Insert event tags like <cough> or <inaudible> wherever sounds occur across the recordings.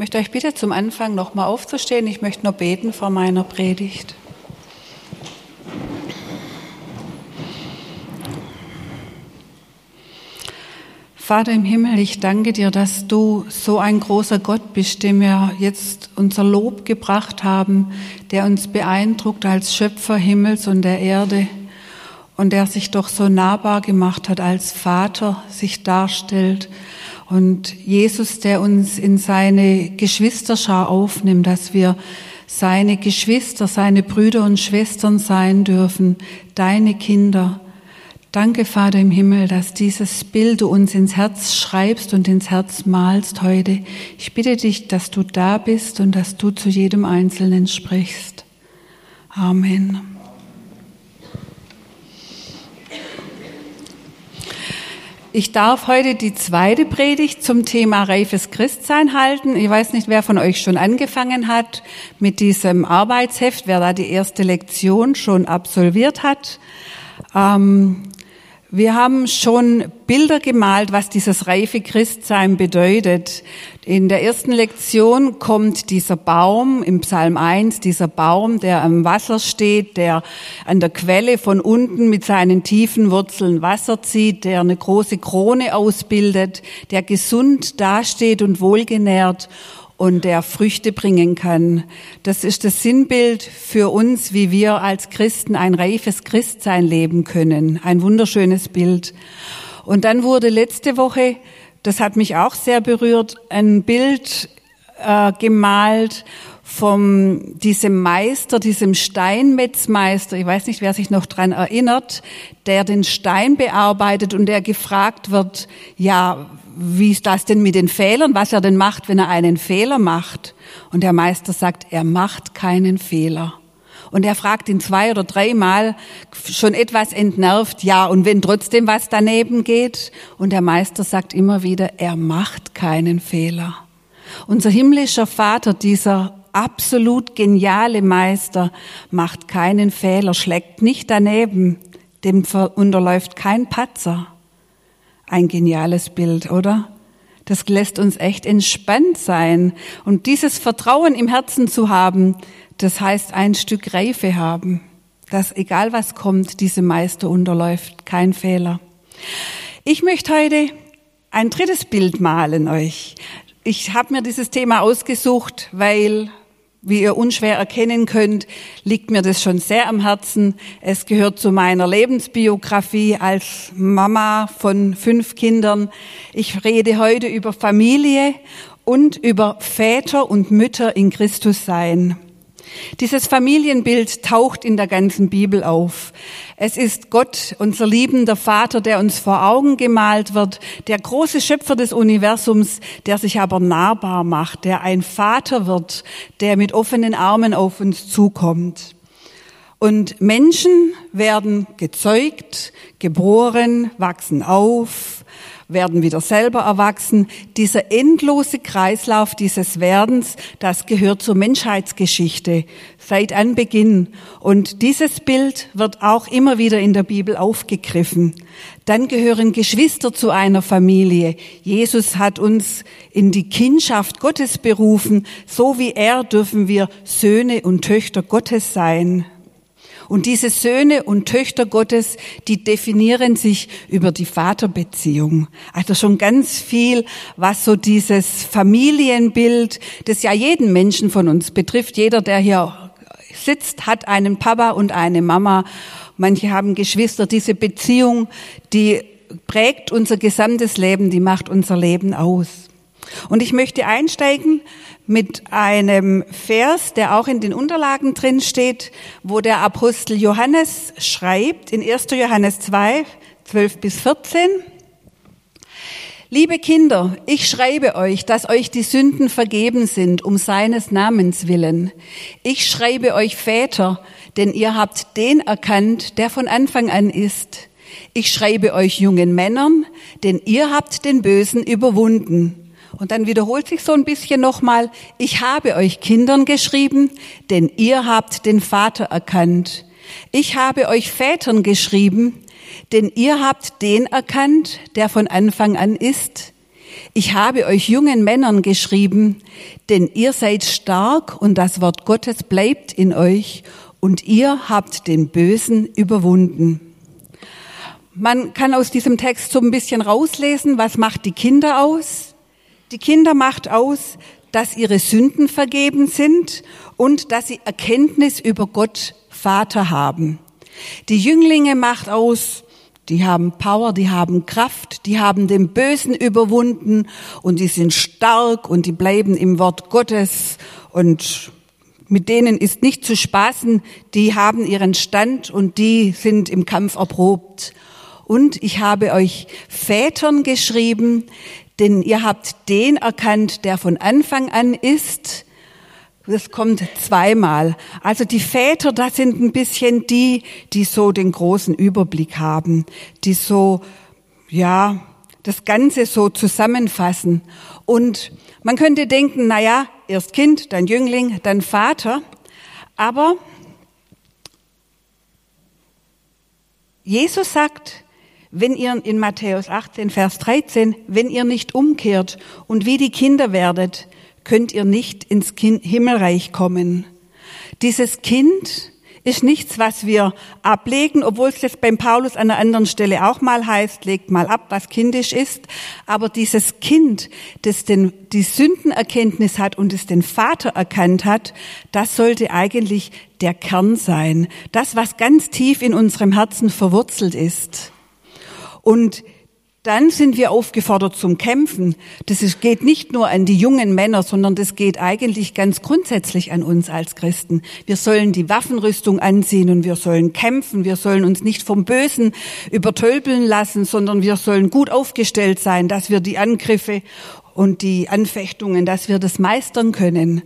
möchte euch bitte zum Anfang nochmal aufzustehen. Ich möchte noch beten vor meiner Predigt. Vater im Himmel, ich danke dir, dass du so ein großer Gott bist, dem wir jetzt unser Lob gebracht haben, der uns beeindruckt als Schöpfer Himmels und der Erde und der sich doch so nahbar gemacht hat als Vater, sich darstellt und Jesus, der uns in seine Geschwisterschar aufnimmt, dass wir seine Geschwister, seine Brüder und Schwestern sein dürfen, deine Kinder. Danke, Vater im Himmel, dass dieses Bild du uns ins Herz schreibst und ins Herz malst heute. Ich bitte dich, dass du da bist und dass du zu jedem Einzelnen sprichst. Amen. Ich darf heute die zweite Predigt zum Thema reifes Christsein halten. Ich weiß nicht, wer von euch schon angefangen hat mit diesem Arbeitsheft, wer da die erste Lektion schon absolviert hat. Ähm, wir haben schon Bilder gemalt, was dieses reife Christsein bedeutet. In der ersten Lektion kommt dieser Baum im Psalm 1, dieser Baum, der am Wasser steht, der an der Quelle von unten mit seinen tiefen Wurzeln Wasser zieht, der eine große Krone ausbildet, der gesund dasteht und wohlgenährt und der Früchte bringen kann. Das ist das Sinnbild für uns, wie wir als Christen ein reifes Christsein leben können. Ein wunderschönes Bild. Und dann wurde letzte Woche, das hat mich auch sehr berührt, ein Bild äh, gemalt vom diesem Meister, diesem Steinmetzmeister, ich weiß nicht, wer sich noch dran erinnert, der den Stein bearbeitet und der gefragt wird, ja, wie ist das denn mit den Fehlern, was er denn macht, wenn er einen Fehler macht? Und der Meister sagt, er macht keinen Fehler. Und er fragt ihn zwei oder dreimal schon etwas entnervt, ja, und wenn trotzdem was daneben geht? Und der Meister sagt immer wieder, er macht keinen Fehler. Unser himmlischer Vater, dieser absolut geniale Meister, macht keinen Fehler, schlägt nicht daneben, dem unterläuft kein Patzer. Ein geniales Bild, oder? Das lässt uns echt entspannt sein. Und dieses Vertrauen im Herzen zu haben, das heißt ein Stück Reife haben. Dass egal was kommt, diese Meister unterläuft, kein Fehler. Ich möchte heute ein drittes Bild malen euch. Ich habe mir dieses Thema ausgesucht, weil wie ihr unschwer erkennen könnt, liegt mir das schon sehr am Herzen. Es gehört zu meiner Lebensbiografie als Mama von fünf Kindern. Ich rede heute über Familie und über Väter und Mütter in Christus sein. Dieses Familienbild taucht in der ganzen Bibel auf. Es ist Gott, unser liebender Vater, der uns vor Augen gemalt wird, der große Schöpfer des Universums, der sich aber nahbar macht, der ein Vater wird, der mit offenen Armen auf uns zukommt. Und Menschen werden gezeugt, geboren, wachsen auf, werden wieder selber erwachsen. Dieser endlose Kreislauf dieses Werdens, das gehört zur Menschheitsgeschichte seit Anbeginn. Und dieses Bild wird auch immer wieder in der Bibel aufgegriffen. Dann gehören Geschwister zu einer Familie. Jesus hat uns in die Kindschaft Gottes berufen. So wie er dürfen wir Söhne und Töchter Gottes sein. Und diese Söhne und Töchter Gottes, die definieren sich über die Vaterbeziehung. Also schon ganz viel, was so dieses Familienbild, das ja jeden Menschen von uns betrifft. Jeder, der hier sitzt, hat einen Papa und eine Mama. Manche haben Geschwister. Diese Beziehung, die prägt unser gesamtes Leben, die macht unser Leben aus. Und ich möchte einsteigen mit einem Vers, der auch in den Unterlagen drin steht, wo der Apostel Johannes schreibt, in 1. Johannes 2, 12 bis 14. Liebe Kinder, ich schreibe euch, dass euch die Sünden vergeben sind, um seines Namens willen. Ich schreibe euch Väter, denn ihr habt den erkannt, der von Anfang an ist. Ich schreibe euch jungen Männern, denn ihr habt den Bösen überwunden. Und dann wiederholt sich so ein bisschen nochmal, ich habe euch Kindern geschrieben, denn ihr habt den Vater erkannt. Ich habe euch Vätern geschrieben, denn ihr habt den erkannt, der von Anfang an ist. Ich habe euch jungen Männern geschrieben, denn ihr seid stark und das Wort Gottes bleibt in euch und ihr habt den Bösen überwunden. Man kann aus diesem Text so ein bisschen rauslesen, was macht die Kinder aus? Die Kinder macht aus, dass ihre Sünden vergeben sind und dass sie Erkenntnis über Gott Vater haben. Die Jünglinge macht aus, die haben Power, die haben Kraft, die haben den Bösen überwunden und die sind stark und die bleiben im Wort Gottes und mit denen ist nicht zu spaßen, die haben ihren Stand und die sind im Kampf erprobt. Und ich habe euch Vätern geschrieben, denn ihr habt den erkannt, der von Anfang an ist. Das kommt zweimal. Also die Väter, das sind ein bisschen die, die so den großen Überblick haben, die so, ja, das Ganze so zusammenfassen. Und man könnte denken, na ja, erst Kind, dann Jüngling, dann Vater. Aber Jesus sagt, wenn ihr in Matthäus 18, Vers 13, wenn ihr nicht umkehrt und wie die Kinder werdet, könnt ihr nicht ins Himmelreich kommen. Dieses Kind ist nichts, was wir ablegen, obwohl es jetzt beim Paulus an einer anderen Stelle auch mal heißt, legt mal ab, was kindisch ist. Aber dieses Kind, das den, die Sündenerkenntnis hat und es den Vater erkannt hat, das sollte eigentlich der Kern sein. Das, was ganz tief in unserem Herzen verwurzelt ist. Und dann sind wir aufgefordert zum Kämpfen. Das ist, geht nicht nur an die jungen Männer, sondern das geht eigentlich ganz grundsätzlich an uns als Christen. Wir sollen die Waffenrüstung anziehen und wir sollen kämpfen. Wir sollen uns nicht vom Bösen übertölpeln lassen, sondern wir sollen gut aufgestellt sein, dass wir die Angriffe und die Anfechtungen, dass wir das meistern können.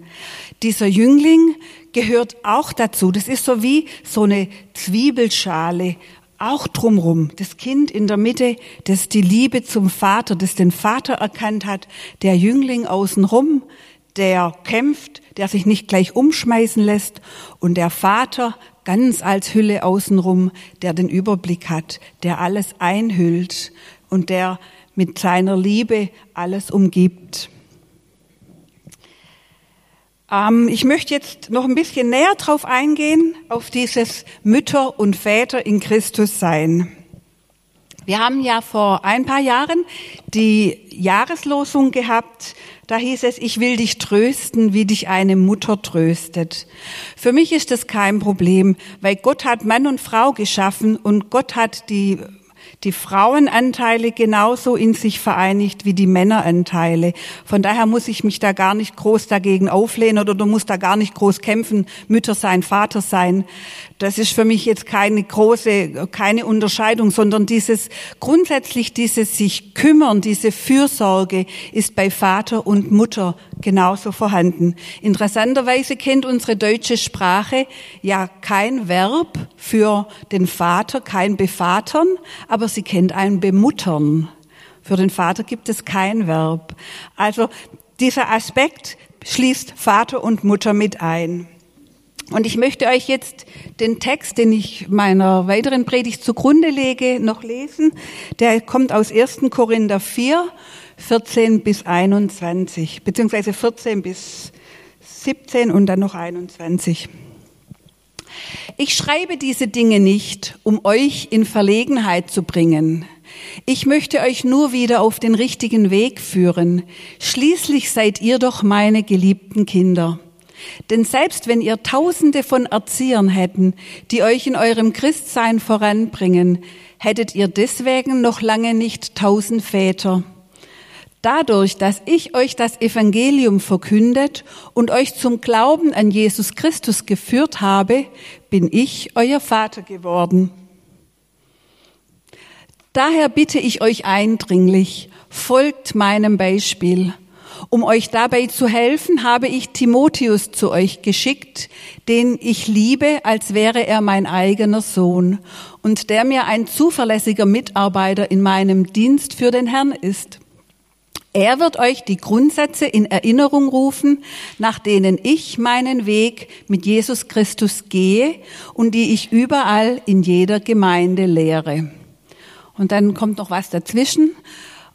Dieser Jüngling gehört auch dazu. Das ist so wie so eine Zwiebelschale auch drumrum, das Kind in der Mitte, das die Liebe zum Vater, das den Vater erkannt hat, der Jüngling außenrum, der kämpft, der sich nicht gleich umschmeißen lässt und der Vater ganz als Hülle außenrum, der den Überblick hat, der alles einhüllt und der mit seiner Liebe alles umgibt. Ähm, ich möchte jetzt noch ein bisschen näher drauf eingehen, auf dieses Mütter und Väter in Christus sein. Wir haben ja vor ein paar Jahren die Jahreslosung gehabt. Da hieß es, ich will dich trösten, wie dich eine Mutter tröstet. Für mich ist das kein Problem, weil Gott hat Mann und Frau geschaffen und Gott hat die die Frauenanteile genauso in sich vereinigt wie die Männeranteile. Von daher muss ich mich da gar nicht groß dagegen auflehnen oder du musst da gar nicht groß kämpfen, Mütter sein, Vater sein. Das ist für mich jetzt keine große, keine Unterscheidung, sondern dieses, grundsätzlich dieses sich kümmern, diese Fürsorge ist bei Vater und Mutter genauso vorhanden. Interessanterweise kennt unsere deutsche Sprache ja kein Verb für den Vater, kein Bevatern, aber sie kennt ein Bemuttern. Für den Vater gibt es kein Verb. Also dieser Aspekt schließt Vater und Mutter mit ein. Und ich möchte euch jetzt den Text, den ich meiner weiteren Predigt zugrunde lege, noch lesen. Der kommt aus 1. Korinther 4, 14 bis 21, beziehungsweise 14 bis 17 und dann noch 21. Ich schreibe diese Dinge nicht, um euch in Verlegenheit zu bringen. Ich möchte euch nur wieder auf den richtigen Weg führen. Schließlich seid ihr doch meine geliebten Kinder. Denn selbst wenn ihr Tausende von Erziehern hätten, die euch in eurem Christsein voranbringen, hättet ihr deswegen noch lange nicht tausend Väter. Dadurch, dass ich euch das Evangelium verkündet und euch zum Glauben an Jesus Christus geführt habe, bin ich euer Vater geworden. Daher bitte ich euch eindringlich, folgt meinem Beispiel. Um euch dabei zu helfen, habe ich Timotheus zu euch geschickt, den ich liebe, als wäre er mein eigener Sohn und der mir ein zuverlässiger Mitarbeiter in meinem Dienst für den Herrn ist. Er wird euch die Grundsätze in Erinnerung rufen, nach denen ich meinen Weg mit Jesus Christus gehe und die ich überall in jeder Gemeinde lehre. Und dann kommt noch was dazwischen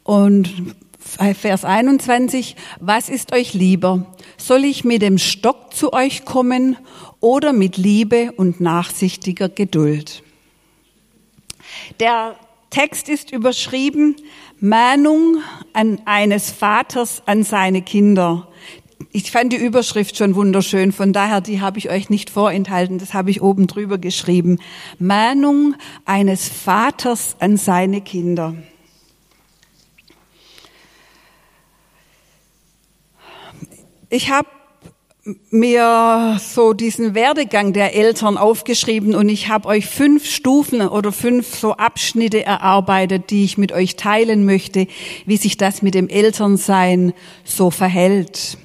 und Vers 21, was ist euch lieber? Soll ich mit dem Stock zu euch kommen oder mit Liebe und nachsichtiger Geduld? Der Text ist überschrieben, Mahnung an eines Vaters an seine Kinder. Ich fand die Überschrift schon wunderschön, von daher, die habe ich euch nicht vorenthalten, das habe ich oben drüber geschrieben. Mahnung eines Vaters an seine Kinder. Ich habe mir so diesen Werdegang der Eltern aufgeschrieben und ich habe euch fünf Stufen oder fünf so Abschnitte erarbeitet, die ich mit euch teilen möchte, wie sich das mit dem Elternsein so verhält.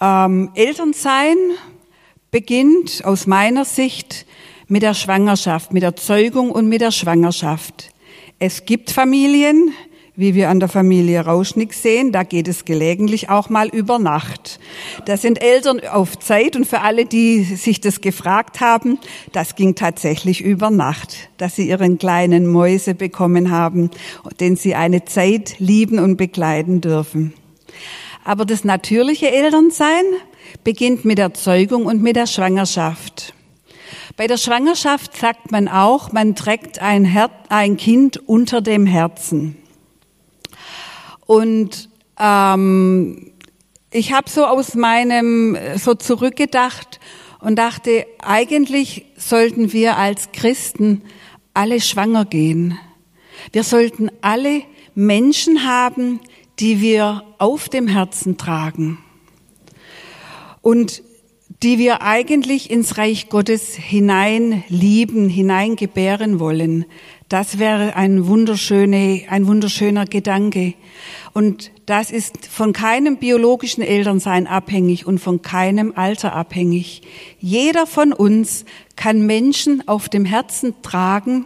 Ähm, Elternsein beginnt aus meiner Sicht mit der Schwangerschaft, mit der Zeugung und mit der Schwangerschaft. Es gibt Familien, wie wir an der Familie Rauschnick sehen, da geht es gelegentlich auch mal über Nacht. Das sind Eltern auf Zeit und für alle, die sich das gefragt haben, das ging tatsächlich über Nacht, dass sie ihren kleinen Mäuse bekommen haben, den sie eine Zeit lieben und begleiten dürfen. Aber das natürliche Elternsein beginnt mit der Zeugung und mit der Schwangerschaft. Bei der Schwangerschaft sagt man auch, man trägt ein, Her ein Kind unter dem Herzen. Und ähm, ich habe so aus meinem so zurückgedacht und dachte, eigentlich sollten wir als Christen alle schwanger gehen. Wir sollten alle Menschen haben, die wir auf dem Herzen tragen und die wir eigentlich ins Reich Gottes hinein lieben, hineingebären wollen. Das wäre ein, wunderschöne, ein wunderschöner Gedanke. Und das ist von keinem biologischen Elternsein abhängig und von keinem Alter abhängig. Jeder von uns kann Menschen auf dem Herzen tragen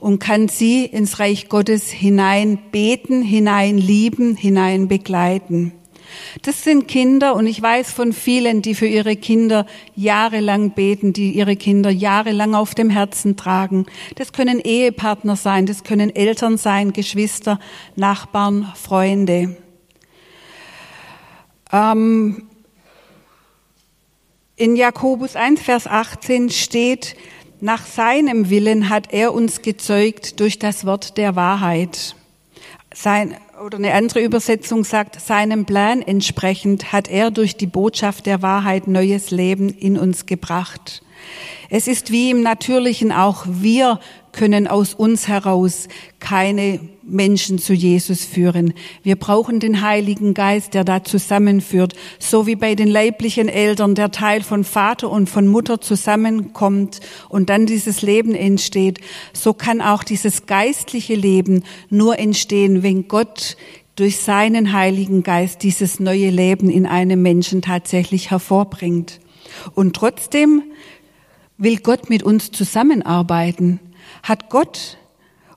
und kann sie ins Reich Gottes hinein beten, hinein lieben, hinein begleiten. Das sind Kinder und ich weiß von vielen, die für ihre Kinder jahrelang beten, die ihre Kinder jahrelang auf dem Herzen tragen. Das können Ehepartner sein, das können Eltern sein, Geschwister, Nachbarn, Freunde. Ähm, in Jakobus 1, Vers 18 steht, nach seinem Willen hat er uns gezeugt durch das Wort der Wahrheit. Sein, oder eine andere Übersetzung sagt, seinem Plan entsprechend hat er durch die Botschaft der Wahrheit neues Leben in uns gebracht. Es ist wie im Natürlichen auch, wir können aus uns heraus keine Menschen zu Jesus führen. Wir brauchen den Heiligen Geist, der da zusammenführt, so wie bei den leiblichen Eltern der Teil von Vater und von Mutter zusammenkommt und dann dieses Leben entsteht. So kann auch dieses geistliche Leben nur entstehen, wenn Gott durch seinen Heiligen Geist dieses neue Leben in einem Menschen tatsächlich hervorbringt. Und trotzdem will Gott mit uns zusammenarbeiten. Hat Gott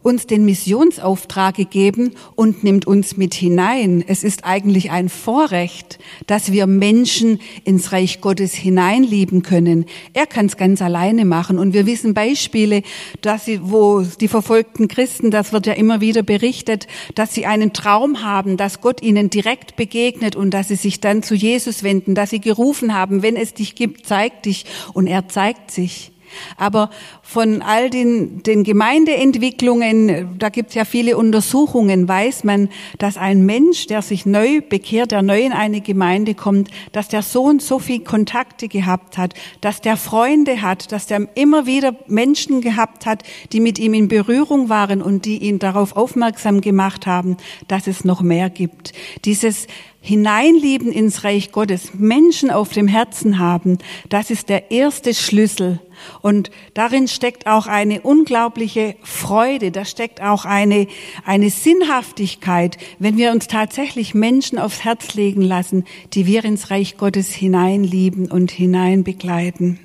uns den Missionsauftrag gegeben und nimmt uns mit hinein. Es ist eigentlich ein Vorrecht, dass wir Menschen ins Reich Gottes hineinlieben können. Er kann es ganz alleine machen. Und wir wissen Beispiele, dass sie, wo die verfolgten Christen, das wird ja immer wieder berichtet, dass sie einen Traum haben, dass Gott ihnen direkt begegnet und dass sie sich dann zu Jesus wenden, dass sie gerufen haben, wenn es dich gibt, zeig dich. Und er zeigt sich. Aber von all den, den Gemeindeentwicklungen, da gibt es ja viele Untersuchungen, weiß man, dass ein Mensch, der sich neu bekehrt, der neu in eine Gemeinde kommt, dass der so und so viel Kontakte gehabt hat, dass der Freunde hat, dass der immer wieder Menschen gehabt hat, die mit ihm in Berührung waren und die ihn darauf aufmerksam gemacht haben, dass es noch mehr gibt. Dieses Hineinlieben ins Reich Gottes, Menschen auf dem Herzen haben, das ist der erste Schlüssel. Und darin steckt auch eine unglaubliche Freude, da steckt auch eine, eine Sinnhaftigkeit, wenn wir uns tatsächlich Menschen aufs Herz legen lassen, die wir ins Reich Gottes hineinlieben und hineinbegleiten.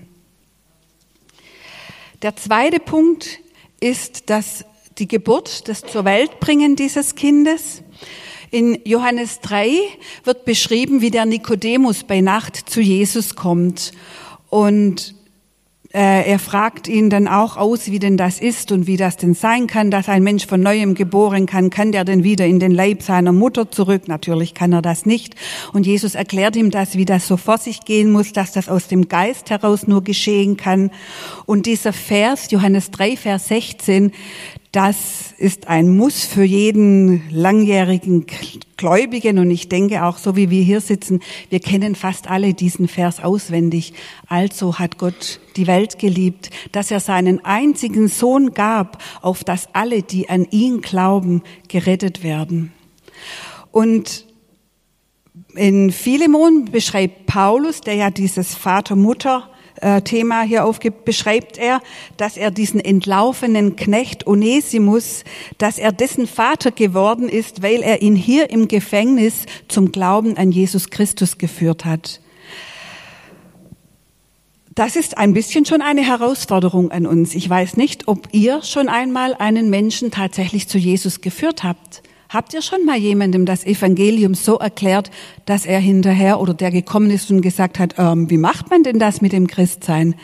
Der zweite Punkt ist, dass die Geburt, das zur Welt bringen dieses Kindes, in Johannes 3 wird beschrieben, wie der Nikodemus bei Nacht zu Jesus kommt. Und Äh, er fragt ihn dann auch aus, wie denn das ist und wie das denn sein kann, dass ein Mensch von neuem geboren kann. Kann der denn wieder in den Leib seiner Mutter zurück? Natürlich kann er das nicht. Und Jesus erklärt ihm das, wie das so vor sich gehen muss, dass das aus dem Geist heraus nur geschehen kann. Und dieser Vers, Johannes 3, Vers 16, das ist ein Muss für jeden langjährigen Gläubigen und ich denke auch so wie wir hier sitzen, wir kennen fast alle diesen Vers auswendig. Also hat Gott die Welt geliebt, dass er seinen einzigen Sohn gab, auf dass alle, die an ihn glauben, gerettet werden. Und in Philemon beschreibt Paulus, der ja dieses Vater-Mutter äh, Thema hier aufgibt, beschreibt er, dass er diesen entlaufenen Knecht Onesimus, dass er dessen Vater geworden ist, weil er ihn hier im Gefängnis zum Glauben an Jesus Christus geführt hat. Das ist ein bisschen schon eine Herausforderung an uns. Ich weiß nicht, ob ihr schon einmal einen Menschen tatsächlich zu Jesus geführt habt. Habt ihr schon mal jemandem das Evangelium so erklärt, dass er hinterher oder der gekommen ist und gesagt hat, ähm, wie macht man denn das mit dem Christsein?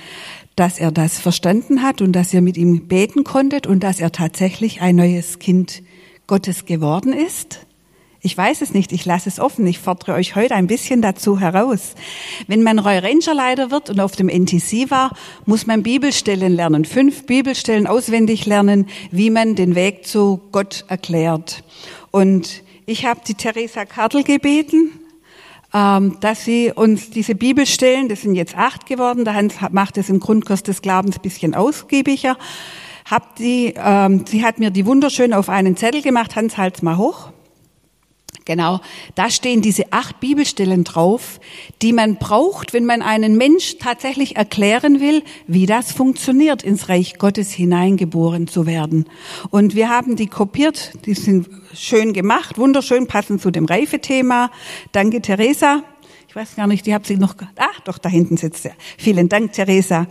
Dass er das verstanden hat und dass ihr mit ihm beten konntet und dass er tatsächlich ein neues Kind Gottes geworden ist? Ich weiß es nicht, ich lasse es offen. Ich fordere euch heute ein bisschen dazu heraus. Wenn man Roy Ranger Leiter wird und auf dem NTC war, muss man Bibelstellen lernen, fünf Bibelstellen auswendig lernen, wie man den Weg zu Gott erklärt. Und ich habe die Theresa Kartl gebeten, ähm, dass sie uns diese Bibelstellen, das sind jetzt acht geworden, der Hans macht es im Grundkurs des Glaubens bisschen ausgiebiger, hab die, ähm, sie hat mir die wunderschön auf einen Zettel gemacht, Hans, halt's mal hoch. Genau, da stehen diese acht Bibelstellen drauf, die man braucht, wenn man einen Mensch tatsächlich erklären will, wie das funktioniert, ins Reich Gottes hineingeboren zu werden. Und wir haben die kopiert, die sind schön gemacht, wunderschön, passen zu dem Reifethema. Danke, Theresa. Ich weiß gar nicht, die habt sie noch, ah, doch, da hinten sitzt er. Vielen Dank, Theresa.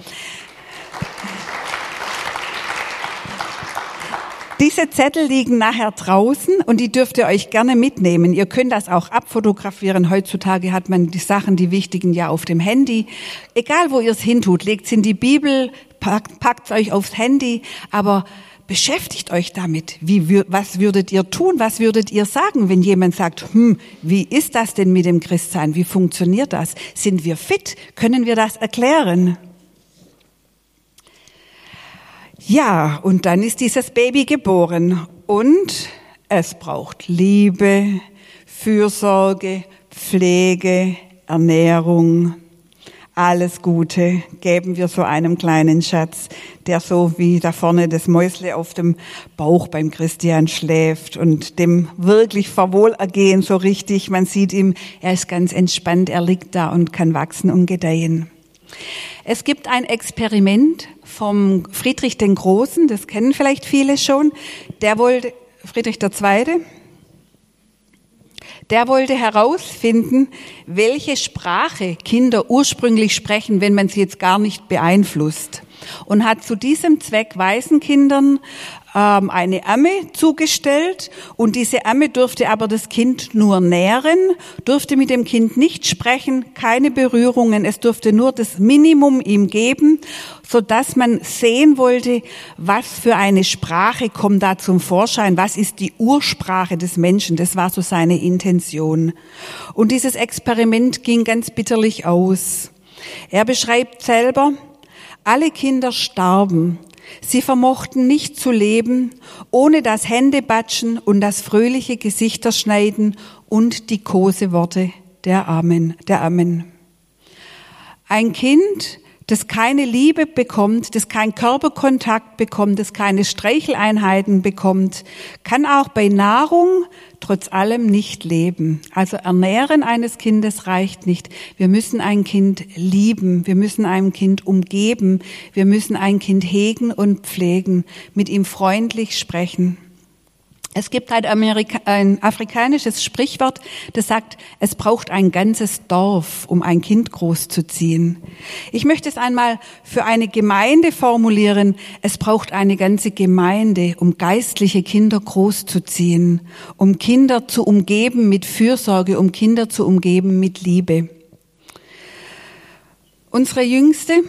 Diese Zettel liegen nachher draußen und die dürft ihr euch gerne mitnehmen. Ihr könnt das auch abfotografieren. Heutzutage hat man die Sachen, die wichtigen ja auf dem Handy. Egal wo ihr es hintut, legt es in die Bibel, packt es euch aufs Handy, aber beschäftigt euch damit. Wie, was würdet ihr tun? Was würdet ihr sagen, wenn jemand sagt, hm, wie ist das denn mit dem Christsein? Wie funktioniert das? Sind wir fit? Können wir das erklären? Ja, und dann ist dieses Baby geboren und es braucht Liebe, Fürsorge, Pflege, Ernährung. Alles Gute geben wir so einem kleinen Schatz, der so wie da vorne das Mäusle auf dem Bauch beim Christian schläft und dem wirklich vor Wohlergehen so richtig. Man sieht ihm, er ist ganz entspannt, er liegt da und kann wachsen und gedeihen. Es gibt ein Experiment vom Friedrich den Großen, das kennen vielleicht viele schon. Der wollte, Friedrich II., der wollte herausfinden, welche Sprache Kinder ursprünglich sprechen, wenn man sie jetzt gar nicht beeinflusst. Und hat zu diesem Zweck Waisenkindern ähm, eine Amme zugestellt und diese Amme durfte aber das Kind nur nähren, durfte mit dem Kind nicht sprechen, keine Berührungen, es durfte nur das Minimum ihm geben, so dass man sehen wollte, was für eine Sprache kommt da zum Vorschein, was ist die Ursprache des Menschen, das war so seine Intention. Und dieses Experiment ging ganz bitterlich aus. Er beschreibt selber, alle Kinder starben, Sie vermochten nicht zu leben, ohne das Händebatschen und das fröhliche Gesichterschneiden und die Koseworte der Amen, der Amen. Ein Kind, das keine Liebe bekommt, das keinen Körperkontakt bekommt, das keine Streicheleinheiten bekommt, kann auch bei Nahrung trotz allem nicht leben. Also Ernähren eines Kindes reicht nicht. Wir müssen ein Kind lieben, wir müssen ein Kind umgeben, wir müssen ein Kind hegen und pflegen, mit ihm freundlich sprechen. Es gibt ein, Amerika ein afrikanisches Sprichwort, das sagt, es braucht ein ganzes Dorf, um ein Kind großzuziehen. Ich möchte es einmal für eine Gemeinde formulieren. Es braucht eine ganze Gemeinde, um geistliche Kinder großzuziehen, um Kinder zu umgeben mit Fürsorge, um Kinder zu umgeben mit Liebe. Unsere Jüngste,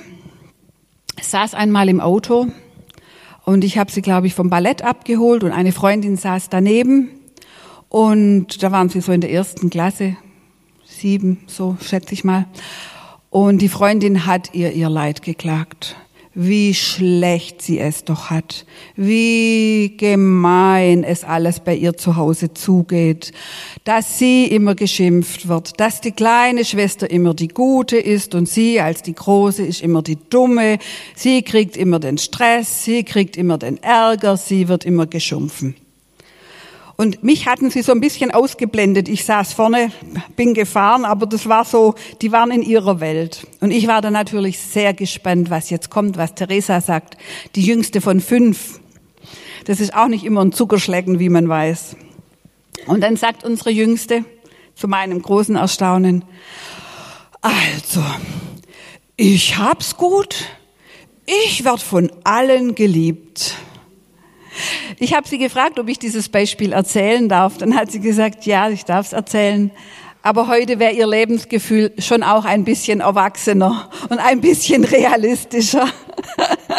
saß einmal im Auto und ich habe sie, glaube ich, vom Ballett abgeholt und eine Freundin saß daneben und da waren sie so in der ersten Klasse, sieben, so schätze ich mal. Und die Freundin hat ihr ihr Leid geklagt wie schlecht sie es doch hat, wie gemein es alles bei ihr zu Hause zugeht, dass sie immer geschimpft wird, dass die kleine Schwester immer die Gute ist und sie als die Große ist immer die Dumme, sie kriegt immer den Stress, sie kriegt immer den Ärger, sie wird immer geschumpfen. Und mich hatten sie so ein bisschen ausgeblendet. Ich saß vorne, bin gefahren, aber das war so, die waren in ihrer Welt. Und ich war da natürlich sehr gespannt, was jetzt kommt, was Theresa sagt. Die jüngste von fünf. Das ist auch nicht immer ein Zuckerschlecken, wie man weiß. Und dann sagt unsere Jüngste, zu meinem großen Erstaunen, also, ich hab's gut, ich werd von allen geliebt. Ich habe sie gefragt, ob ich dieses Beispiel erzählen darf. Dann hat sie gesagt, ja, ich darf es erzählen. Aber heute wäre ihr Lebensgefühl schon auch ein bisschen erwachsener und ein bisschen realistischer.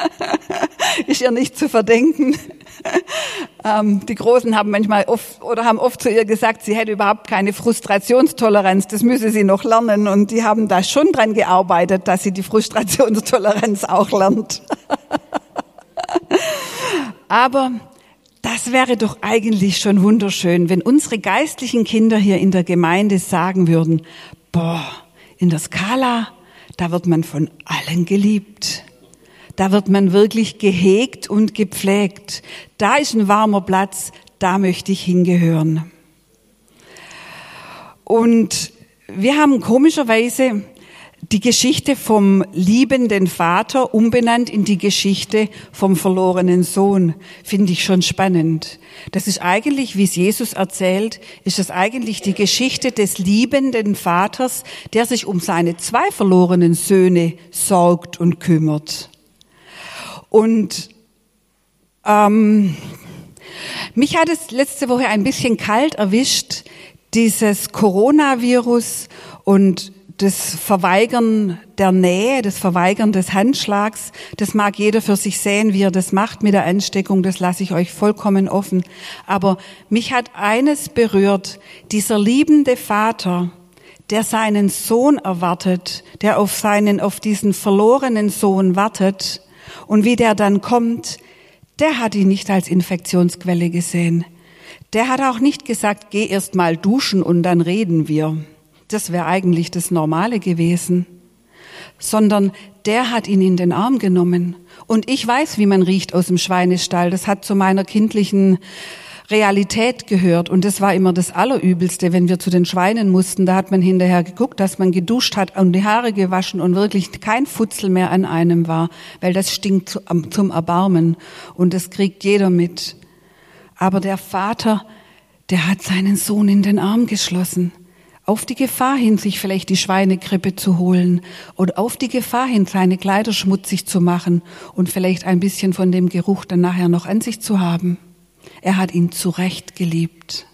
<laughs> Ist ihr nicht zu verdenken. Ähm, die Großen haben manchmal oft oder haben oft zu ihr gesagt, sie hätte überhaupt keine Frustrationstoleranz. Das müsse sie noch lernen. Und die haben da schon dran gearbeitet, dass sie die Frustrationstoleranz auch lernt. <laughs> Aber das wäre doch eigentlich schon wunderschön, wenn unsere geistlichen Kinder hier in der Gemeinde sagen würden, boah, in der Skala, da wird man von allen geliebt. Da wird man wirklich gehegt und gepflegt. Da ist ein warmer Platz, da möchte ich hingehören. Und wir haben komischerweise die Geschichte vom liebenden Vater umbenannt in die Geschichte vom verlorenen Sohn, finde ich schon spannend. Das ist eigentlich, wie es Jesus erzählt, ist es eigentlich die Geschichte des liebenden Vaters, der sich um seine zwei verlorenen Söhne sorgt und kümmert. Und ähm, mich hat es letzte Woche ein bisschen kalt erwischt, dieses Coronavirus und das Verweigern der Nähe, das Verweigern des Handschlags, das mag jeder für sich sehen, wie er das macht mit der Ansteckung, das lasse ich euch vollkommen offen. Aber mich hat eines berührt, dieser liebende Vater, der seinen Sohn erwartet, der auf seinen, auf diesen verlorenen Sohn wartet und wie der dann kommt, der hat ihn nicht als Infektionsquelle gesehen. Der hat auch nicht gesagt, geh erst mal duschen und dann reden wir das wäre eigentlich das Normale gewesen, sondern der hat ihn in den Arm genommen. Und ich weiß, wie man riecht aus dem Schweinestall. Das hat zu meiner kindlichen Realität gehört. Und das war immer das Allerübelste, wenn wir zu den Schweinen mussten. Da hat man hinterher geguckt, dass man geduscht hat und die Haare gewaschen und wirklich kein Futzel mehr an einem war, weil das stinkt zum Erbarmen. Und das kriegt jeder mit. Aber der Vater, der hat seinen Sohn in den Arm geschlossen auf die Gefahr hin, sich vielleicht die Schweinekrippe zu holen oder auf die Gefahr hin, seine Kleider schmutzig zu machen und vielleicht ein bisschen von dem Geruch dann nachher noch an sich zu haben. Er hat ihn zurecht geliebt.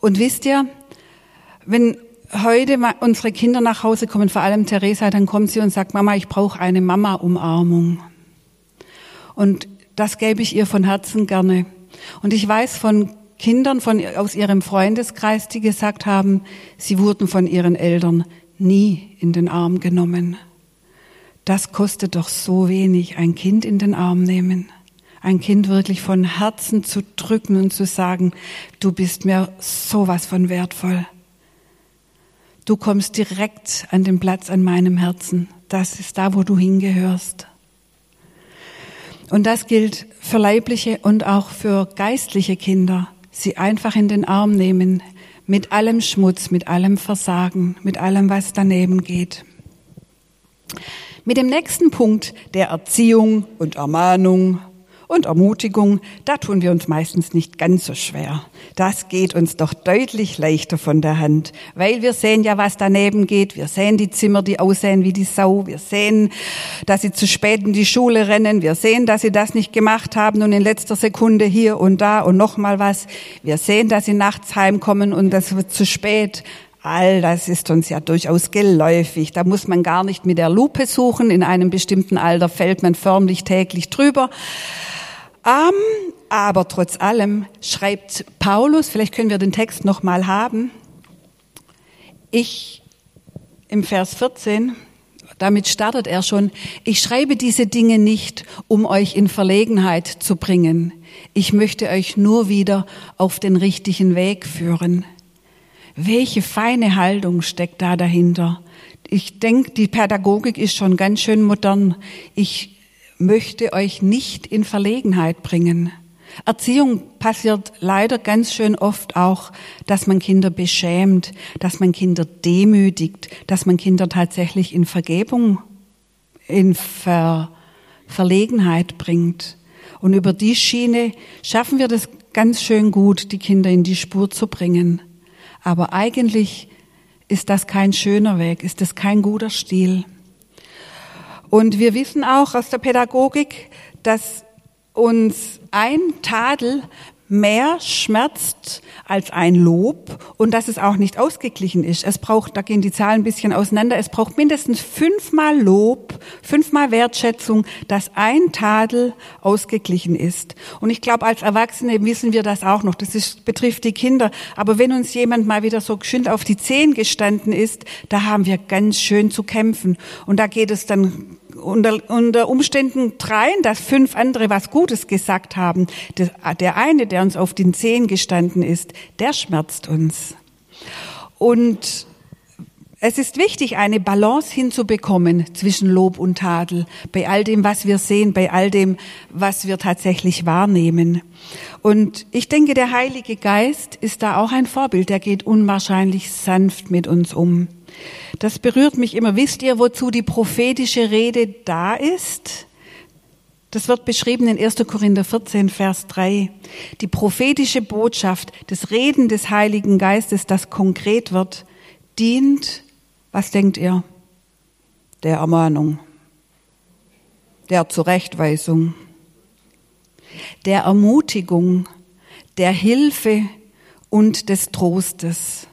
Und wisst ihr, wenn heute unsere Kinder nach Hause kommen, vor allem Theresa, dann kommt sie und sagt, Mama, ich brauche eine Mama-Umarmung. Und das gebe ich ihr von Herzen gerne. Und ich weiß von Kindern von, aus ihrem Freundeskreis, die gesagt haben, sie wurden von ihren Eltern nie in den Arm genommen. Das kostet doch so wenig, ein Kind in den Arm nehmen. Ein Kind wirklich von Herzen zu drücken und zu sagen, du bist mir sowas von wertvoll. Du kommst direkt an den Platz an meinem Herzen. Das ist da, wo du hingehörst. Und das gilt für leibliche und auch für geistliche Kinder sie einfach in den Arm nehmen, mit allem Schmutz, mit allem Versagen, mit allem, was daneben geht. Mit dem nächsten Punkt der Erziehung und Ermahnung und Ermutigung, da tun wir uns meistens nicht ganz so schwer. Das geht uns doch deutlich leichter von der Hand, weil wir sehen ja, was daneben geht. Wir sehen die Zimmer, die aussehen wie die Sau. Wir sehen, dass sie zu spät in die Schule rennen. Wir sehen, dass sie das nicht gemacht haben und in letzter Sekunde hier und da und noch mal was. Wir sehen, dass sie nachts heimkommen und das wird zu spät. All das ist uns ja durchaus geläufig. Da muss man gar nicht mit der Lupe suchen. In einem bestimmten Alter fällt man förmlich täglich drüber. Um, aber trotz allem schreibt Paulus, vielleicht können wir den Text noch mal haben. Ich im Vers 14, damit startet er schon, ich schreibe diese Dinge nicht, um euch in Verlegenheit zu bringen. Ich möchte euch nur wieder auf den richtigen Weg führen. Welche feine Haltung steckt da dahinter? Ich denke, die Pädagogik ist schon ganz schön modern. Ich möchte euch nicht in Verlegenheit bringen. Erziehung passiert leider ganz schön oft auch, dass man Kinder beschämt, dass man Kinder demütigt, dass man Kinder tatsächlich in Vergebung, in Ver Verlegenheit bringt. Und über die Schiene schaffen wir das ganz schön gut, die Kinder in die Spur zu bringen. Aber eigentlich ist das kein schöner Weg, ist das kein guter Stil. Und wir wissen auch aus der Pädagogik, dass uns ein Tadel mehr schmerzt als ein Lob und dass es auch nicht ausgeglichen ist. Es braucht, da gehen die Zahlen ein bisschen auseinander, es braucht mindestens fünfmal Lob, fünfmal Wertschätzung, dass ein Tadel ausgeglichen ist. Und ich glaube, als Erwachsene wissen wir das auch noch. Das ist, betrifft die Kinder. Aber wenn uns jemand mal wieder so geschwind auf die Zehen gestanden ist, da haben wir ganz schön zu kämpfen. Und da geht es dann unter, unter Umständen dreien, dass fünf andere was Gutes gesagt haben. Der eine, der uns auf den Zehen gestanden ist, der schmerzt uns. Und es ist wichtig, eine Balance hinzubekommen zwischen Lob und Tadel, bei all dem, was wir sehen, bei all dem, was wir tatsächlich wahrnehmen. Und ich denke, der Heilige Geist ist da auch ein Vorbild, der geht unwahrscheinlich sanft mit uns um. Das berührt mich immer. Wisst ihr, wozu die prophetische Rede da ist? Das wird beschrieben in 1. Korinther 14, Vers 3. Die prophetische Botschaft, das Reden des Heiligen Geistes, das konkret wird, dient, was denkt ihr? Der Ermahnung, der Zurechtweisung, der Ermutigung, der Hilfe und des Trostes.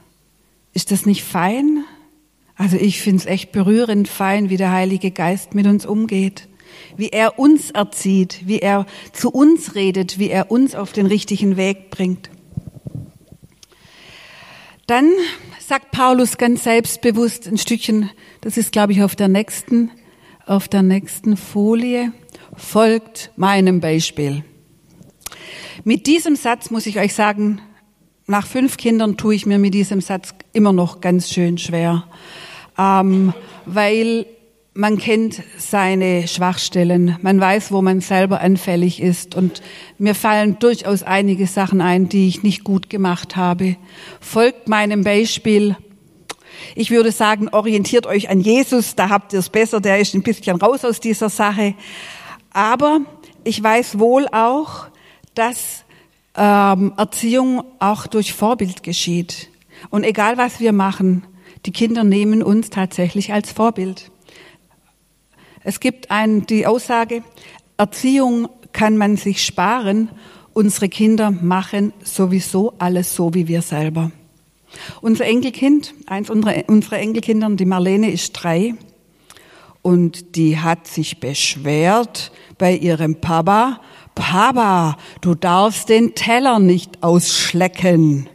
Ist das nicht fein? Also ich finde es echt berührend fein, wie der Heilige Geist mit uns umgeht, wie er uns erzieht, wie er zu uns redet, wie er uns auf den richtigen Weg bringt. Dann sagt Paulus ganz selbstbewusst ein Stückchen, das ist glaube ich auf der nächsten, auf der nächsten Folie, folgt meinem Beispiel. Mit diesem Satz muss ich euch sagen, nach fünf Kindern tue ich mir mit diesem Satz immer noch ganz schön schwer ähm, weil man kennt seine Schwachstellen, man weiß, wo man selber anfällig ist und mir fallen durchaus einige Sachen ein, die ich nicht gut gemacht habe. Folgt meinem Beispiel. Ich würde sagen, orientiert euch an Jesus, da habt ihr es besser, der ist ein bisschen raus aus dieser Sache. Aber ich weiß wohl auch, dass ähm, Erziehung auch durch Vorbild geschieht. Und egal was wir machen, die Kinder nehmen uns tatsächlich als Vorbild. Es gibt ein, die Aussage, Erziehung kann man sich sparen. Unsere Kinder machen sowieso alles so wie wir selber. Unser Enkelkind, eins unserer, unserer Enkelkinder, die Marlene ist drei und die hat sich beschwert bei ihrem Papa, Papa, du darfst den Teller nicht ausschlecken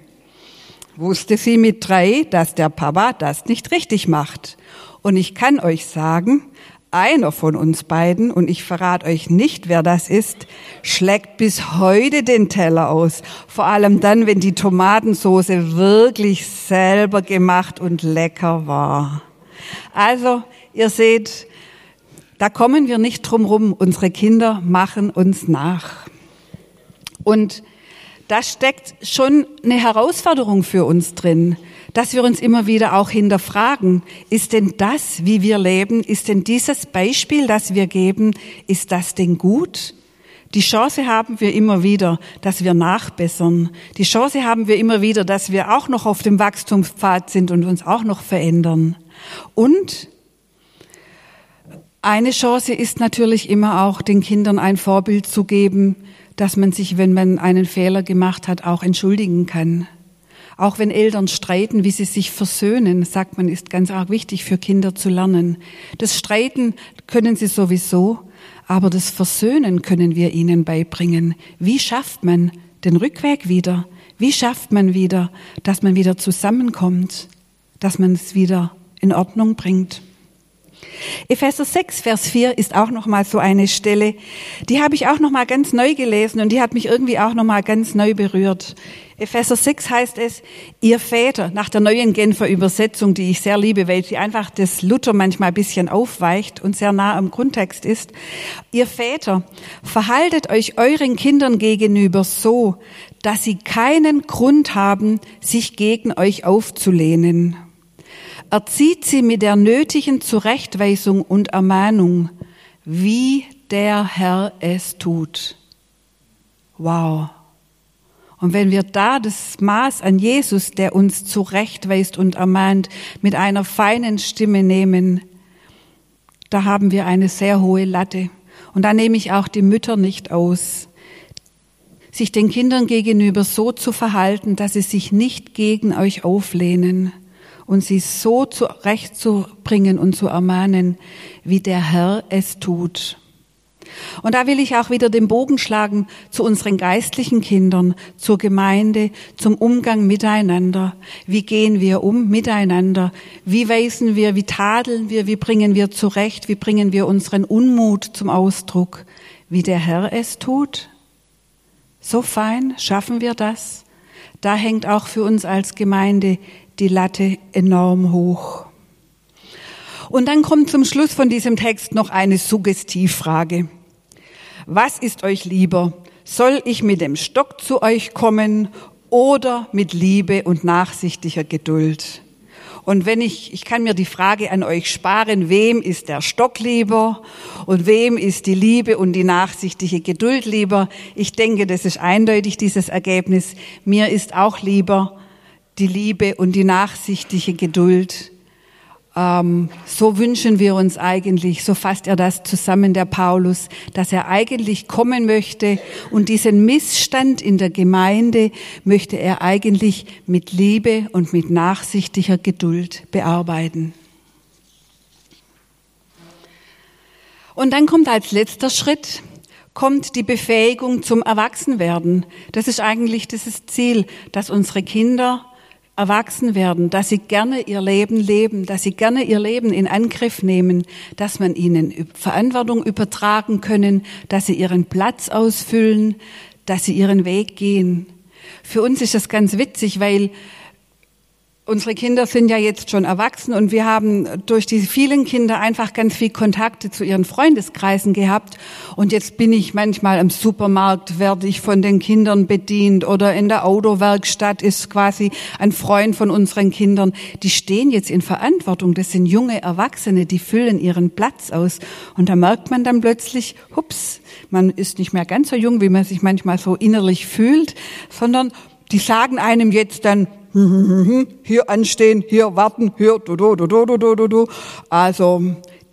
wusste sie mit drei, dass der Papa das nicht richtig macht. Und ich kann euch sagen, einer von uns beiden, und ich verrate euch nicht, wer das ist, schlägt bis heute den Teller aus. Vor allem dann, wenn die Tomatensoße wirklich selber gemacht und lecker war. Also, ihr seht, da kommen wir nicht drum rum. Unsere Kinder machen uns nach. Und da steckt schon eine Herausforderung für uns drin, dass wir uns immer wieder auch hinterfragen, ist denn das, wie wir leben, ist denn dieses Beispiel, das wir geben, ist das denn gut? Die Chance haben wir immer wieder, dass wir nachbessern. Die Chance haben wir immer wieder, dass wir auch noch auf dem Wachstumspfad sind und uns auch noch verändern. Und eine Chance ist natürlich immer auch, den Kindern ein Vorbild zu geben, dass man sich, wenn man einen Fehler gemacht hat, auch entschuldigen kann. Auch wenn Eltern streiten, wie sie sich versöhnen, sagt man, ist ganz arg wichtig für Kinder zu lernen. Das Streiten können sie sowieso, aber das Versöhnen können wir ihnen beibringen. Wie schafft man den Rückweg wieder? Wie schafft man wieder, dass man wieder zusammenkommt, dass man es wieder in Ordnung bringt? Epheser 6, Vers 4 ist auch nochmal so eine Stelle. Die habe ich auch nochmal ganz neu gelesen und die hat mich irgendwie auch nochmal ganz neu berührt. Epheser 6 heißt es, ihr Väter, nach der neuen Genfer Übersetzung, die ich sehr liebe, weil sie einfach das Luther manchmal ein bisschen aufweicht und sehr nah am Grundtext ist. Ihr Väter, verhaltet euch euren Kindern gegenüber so, dass sie keinen Grund haben, sich gegen euch aufzulehnen. Erzieht sie mit der nötigen Zurechtweisung und Ermahnung, wie der Herr es tut. Wow. Und wenn wir da das Maß an Jesus, der uns zurechtweist und ermahnt, mit einer feinen Stimme nehmen, da haben wir eine sehr hohe Latte. Und da nehme ich auch die Mütter nicht aus, sich den Kindern gegenüber so zu verhalten, dass sie sich nicht gegen euch auflehnen und sie so zurechtzubringen und zu ermahnen, wie der Herr es tut. Und da will ich auch wieder den Bogen schlagen zu unseren geistlichen Kindern, zur Gemeinde, zum Umgang miteinander. Wie gehen wir um miteinander? Wie weisen wir, wie tadeln wir, wie bringen wir zurecht, wie bringen wir unseren Unmut zum Ausdruck, wie der Herr es tut? So fein schaffen wir das? Da hängt auch für uns als Gemeinde die Latte enorm hoch. Und dann kommt zum Schluss von diesem Text noch eine Suggestivfrage. Was ist euch lieber? Soll ich mit dem Stock zu euch kommen oder mit Liebe und nachsichtiger Geduld? Und wenn ich, ich kann mir die Frage an euch sparen, wem ist der Stock lieber und wem ist die Liebe und die nachsichtige Geduld lieber? Ich denke, das ist eindeutig dieses Ergebnis. Mir ist auch lieber die Liebe und die nachsichtige Geduld ähm, so wünschen wir uns eigentlich, so fasst er das zusammen, der Paulus, dass er eigentlich kommen möchte und diesen Missstand in der Gemeinde möchte er eigentlich mit Liebe und mit nachsichtiger Geduld bearbeiten. Und dann kommt als letzter Schritt, kommt die Befähigung zum Erwachsenwerden. Das ist eigentlich dieses Ziel, dass unsere Kinder erwachsen werden, dass sie gerne ihr Leben leben, dass sie gerne ihr Leben in Angriff nehmen, dass man ihnen Verantwortung übertragen können, dass sie ihren Platz ausfüllen, dass sie ihren Weg gehen. Für uns ist das ganz witzig, weil Unsere Kinder sind ja jetzt schon erwachsen und wir haben durch die vielen Kinder einfach ganz viel Kontakte zu ihren Freundeskreisen gehabt. Und jetzt bin ich manchmal im Supermarkt, werde ich von den Kindern bedient oder in der Autowerkstatt ist quasi ein Freund von unseren Kindern. Die stehen jetzt in Verantwortung. Das sind junge Erwachsene, die füllen ihren Platz aus. Und da merkt man dann plötzlich, hups, man ist nicht mehr ganz so jung, wie man sich manchmal so innerlich fühlt, sondern die sagen einem jetzt dann, hier anstehen, hier warten, hier, du, du, du, du, du, du, du. Also,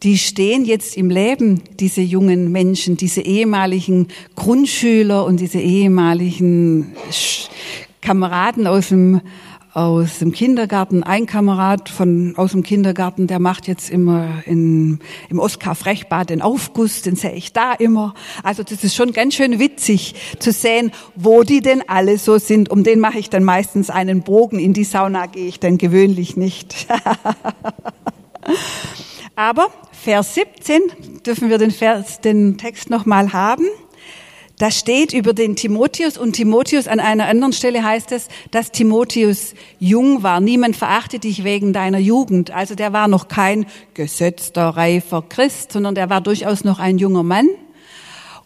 die stehen jetzt im Leben, diese jungen Menschen, diese ehemaligen Grundschüler und diese ehemaligen Kameraden aus dem aus dem Kindergarten, ein Kamerad von, aus dem Kindergarten, der macht jetzt immer in, im Oskar Frechbad den Aufguss, den sehe ich da immer. Also das ist schon ganz schön witzig zu sehen, wo die denn alle so sind. Um den mache ich dann meistens einen Bogen. In die Sauna gehe ich dann gewöhnlich nicht. <laughs> Aber Vers 17 dürfen wir den, Vers, den Text nochmal haben. Da steht über den Timotheus und Timotheus an einer anderen Stelle heißt es, dass Timotheus jung war. Niemand verachtet dich wegen deiner Jugend. Also der war noch kein gesetzter, reifer Christ, sondern der war durchaus noch ein junger Mann.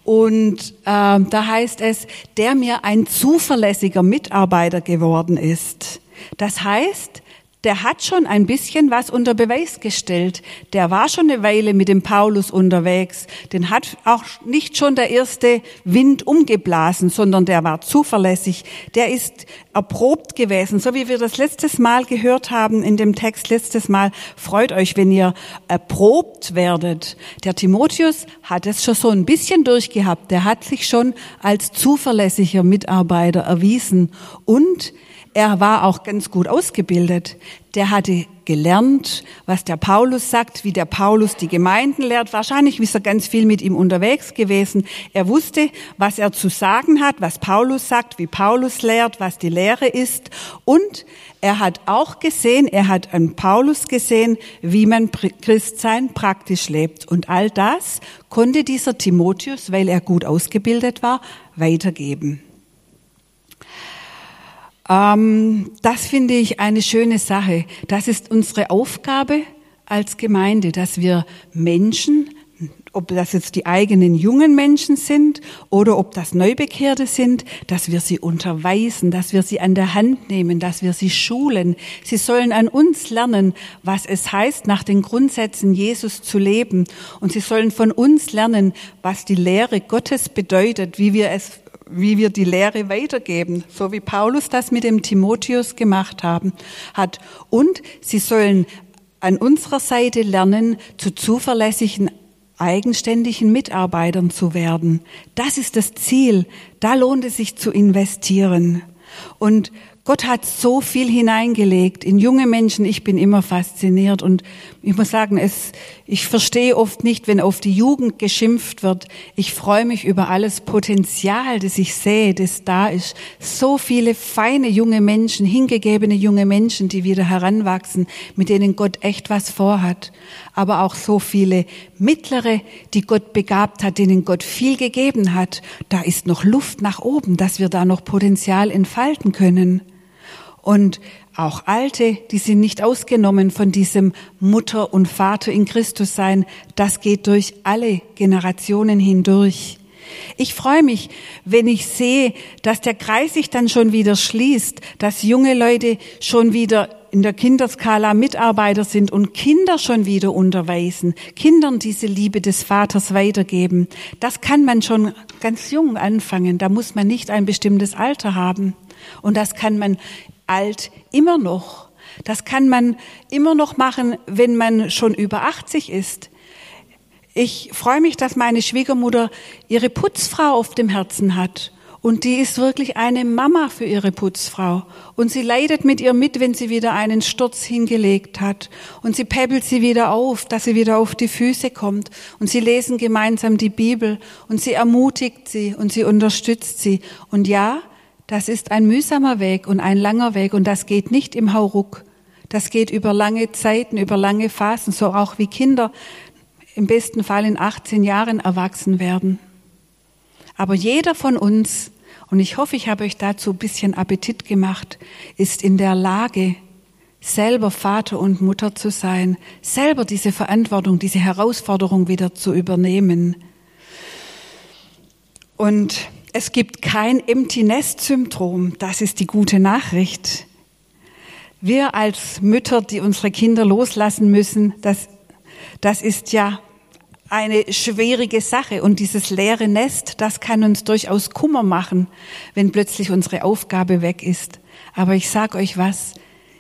Und äh, da heißt es, der mir ein zuverlässiger Mitarbeiter geworden ist. Das heißt, der hat schon ein bisschen was unter Beweis gestellt. Der war schon eine Weile mit dem Paulus unterwegs. Den hat auch nicht schon der erste Wind umgeblasen, sondern der war zuverlässig. Der ist erprobt gewesen. So wie wir das letztes Mal gehört haben in dem Text letztes Mal. Freut euch, wenn ihr erprobt werdet. Der Timotheus hat es schon so ein bisschen durchgehabt. Der hat sich schon als zuverlässiger Mitarbeiter erwiesen und er war auch ganz gut ausgebildet. Der hatte gelernt, was der Paulus sagt, wie der Paulus die Gemeinden lehrt. Wahrscheinlich ist er ganz viel mit ihm unterwegs gewesen. Er wusste, was er zu sagen hat, was Paulus sagt, wie Paulus lehrt, was die Lehre ist. Und er hat auch gesehen, er hat an Paulus gesehen, wie man Christsein praktisch lebt. Und all das konnte dieser Timotheus, weil er gut ausgebildet war, weitergeben. Ähm, das finde ich eine schöne Sache. Das ist unsere Aufgabe als Gemeinde, dass wir Menschen, ob das jetzt die eigenen jungen Menschen sind oder ob das Neubekehrte sind, dass wir sie unterweisen, dass wir sie an der Hand nehmen, dass wir sie schulen. Sie sollen an uns lernen, was es heißt, nach den Grundsätzen Jesus zu leben. Und sie sollen von uns lernen, was die Lehre Gottes bedeutet, wie wir es wie wir die Lehre weitergeben, so wie Paulus das mit dem Timotheus gemacht haben, hat. Und sie sollen an unserer Seite lernen, zu zuverlässigen, eigenständigen Mitarbeitern zu werden. Das ist das Ziel. Da lohnt es sich zu investieren. Und Gott hat so viel hineingelegt in junge Menschen. Ich bin immer fasziniert und ich muss sagen, es, ich verstehe oft nicht, wenn auf die Jugend geschimpft wird. Ich freue mich über alles Potenzial, das ich sehe, das da ist. So viele feine junge Menschen, hingegebene junge Menschen, die wieder heranwachsen, mit denen Gott echt was vorhat. Aber auch so viele mittlere, die Gott begabt hat, denen Gott viel gegeben hat. Da ist noch Luft nach oben, dass wir da noch Potenzial entfalten können. Und auch Alte, die sind nicht ausgenommen von diesem Mutter und Vater in Christus sein. Das geht durch alle Generationen hindurch. Ich freue mich, wenn ich sehe, dass der Kreis sich dann schon wieder schließt, dass junge Leute schon wieder in der Kinderskala Mitarbeiter sind und Kinder schon wieder unterweisen, Kindern diese Liebe des Vaters weitergeben. Das kann man schon ganz jung anfangen. Da muss man nicht ein bestimmtes Alter haben. Und das kann man alt immer noch. Das kann man immer noch machen, wenn man schon über 80 ist. Ich freue mich, dass meine Schwiegermutter ihre Putzfrau auf dem Herzen hat. Und die ist wirklich eine Mama für ihre Putzfrau. Und sie leidet mit ihr mit, wenn sie wieder einen Sturz hingelegt hat. Und sie päppelt sie wieder auf, dass sie wieder auf die Füße kommt. Und sie lesen gemeinsam die Bibel. Und sie ermutigt sie und sie unterstützt sie. Und ja, das ist ein mühsamer Weg und ein langer Weg und das geht nicht im Hauruck. Das geht über lange Zeiten, über lange Phasen, so auch wie Kinder im besten Fall in 18 Jahren erwachsen werden. Aber jeder von uns, und ich hoffe, ich habe euch dazu ein bisschen Appetit gemacht, ist in der Lage, selber Vater und Mutter zu sein, selber diese Verantwortung, diese Herausforderung wieder zu übernehmen. Und es gibt kein Empty Nest Syndrom. Das ist die gute Nachricht. Wir als Mütter, die unsere Kinder loslassen müssen, das, das ist ja eine schwierige Sache. Und dieses leere Nest, das kann uns durchaus Kummer machen, wenn plötzlich unsere Aufgabe weg ist. Aber ich sage euch was,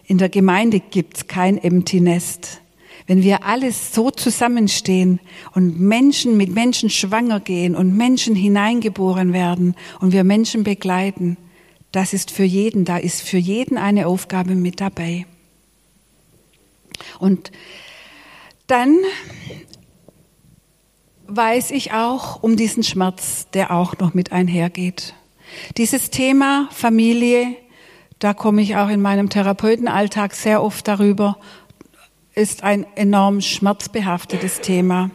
in der Gemeinde gibt's kein Empty Nest. Wenn wir alles so zusammenstehen und Menschen mit Menschen schwanger gehen und Menschen hineingeboren werden und wir Menschen begleiten, das ist für jeden, da ist für jeden eine Aufgabe mit dabei. Und dann weiß ich auch um diesen Schmerz, der auch noch mit einhergeht. Dieses Thema Familie, da komme ich auch in meinem Therapeutenalltag sehr oft darüber ist ein enorm schmerzbehaftetes Thema.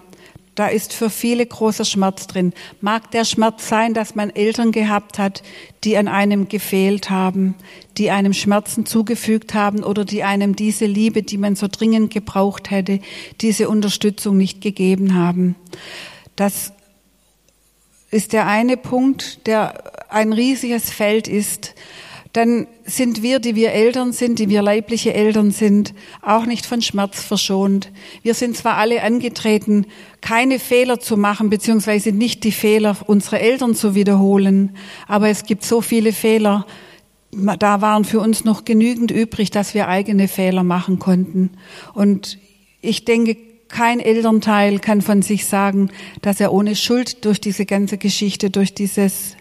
Da ist für viele großer Schmerz drin. Mag der Schmerz sein, dass man Eltern gehabt hat, die an einem gefehlt haben, die einem Schmerzen zugefügt haben oder die einem diese Liebe, die man so dringend gebraucht hätte, diese Unterstützung nicht gegeben haben. Das ist der eine Punkt, der ein riesiges Feld ist, dann sind wir, die wir Eltern sind, die wir leibliche Eltern sind, auch nicht von Schmerz verschont. Wir sind zwar alle angetreten, keine Fehler zu machen, beziehungsweise nicht die Fehler unserer Eltern zu wiederholen, aber es gibt so viele Fehler, da waren für uns noch genügend übrig, dass wir eigene Fehler machen konnten. Und ich denke, kein Elternteil kann von sich sagen, dass er ohne Schuld durch diese ganze Geschichte, durch dieses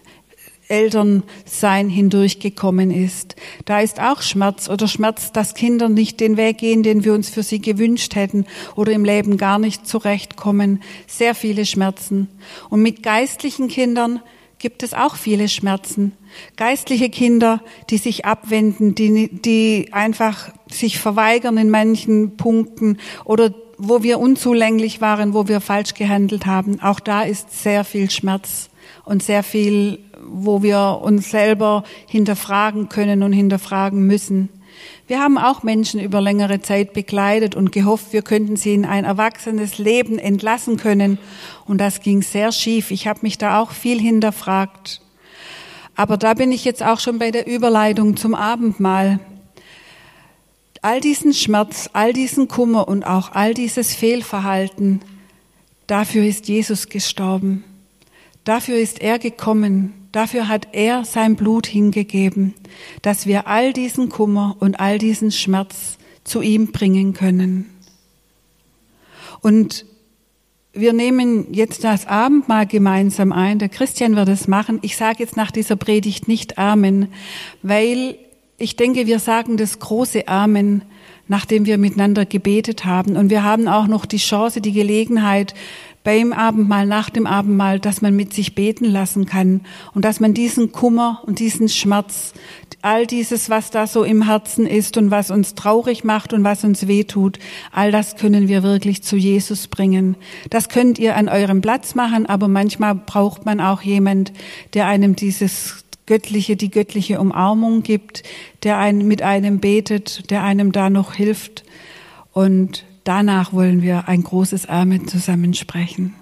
Elternsein hindurchgekommen ist. Da ist auch Schmerz oder Schmerz, dass Kinder nicht den Weg gehen, den wir uns für sie gewünscht hätten oder im Leben gar nicht zurechtkommen. Sehr viele Schmerzen. Und mit geistlichen Kindern gibt es auch viele Schmerzen. Geistliche Kinder, die sich abwenden, die, die einfach sich verweigern in manchen Punkten oder wo wir unzulänglich waren, wo wir falsch gehandelt haben. Auch da ist sehr viel Schmerz und sehr viel, wo wir uns selber hinterfragen können und hinterfragen müssen. Wir haben auch Menschen über längere Zeit begleitet und gehofft, wir könnten sie in ein erwachsenes Leben entlassen können. Und das ging sehr schief. Ich habe mich da auch viel hinterfragt. Aber da bin ich jetzt auch schon bei der Überleitung zum Abendmahl. All diesen Schmerz, all diesen Kummer und auch all dieses Fehlverhalten, dafür ist Jesus gestorben. Dafür ist er gekommen. Dafür hat er sein Blut hingegeben, dass wir all diesen Kummer und all diesen Schmerz zu ihm bringen können. Und wir nehmen jetzt das Abendmahl gemeinsam ein. Der Christian wird es machen. Ich sage jetzt nach dieser Predigt nicht Amen, weil ich denke, wir sagen das große Amen, nachdem wir miteinander gebetet haben. Und wir haben auch noch die Chance, die Gelegenheit, beim Abendmahl, nach dem Abendmahl, dass man mit sich beten lassen kann und dass man diesen Kummer und diesen Schmerz, all dieses, was da so im Herzen ist und was uns traurig macht und was uns wehtut, all das können wir wirklich zu Jesus bringen. Das könnt ihr an eurem Platz machen, aber manchmal braucht man auch jemand, der einem dieses göttliche, die göttliche Umarmung gibt, der einen mit einem betet, der einem da noch hilft und danach wollen wir ein großes Amen zusammensprechen.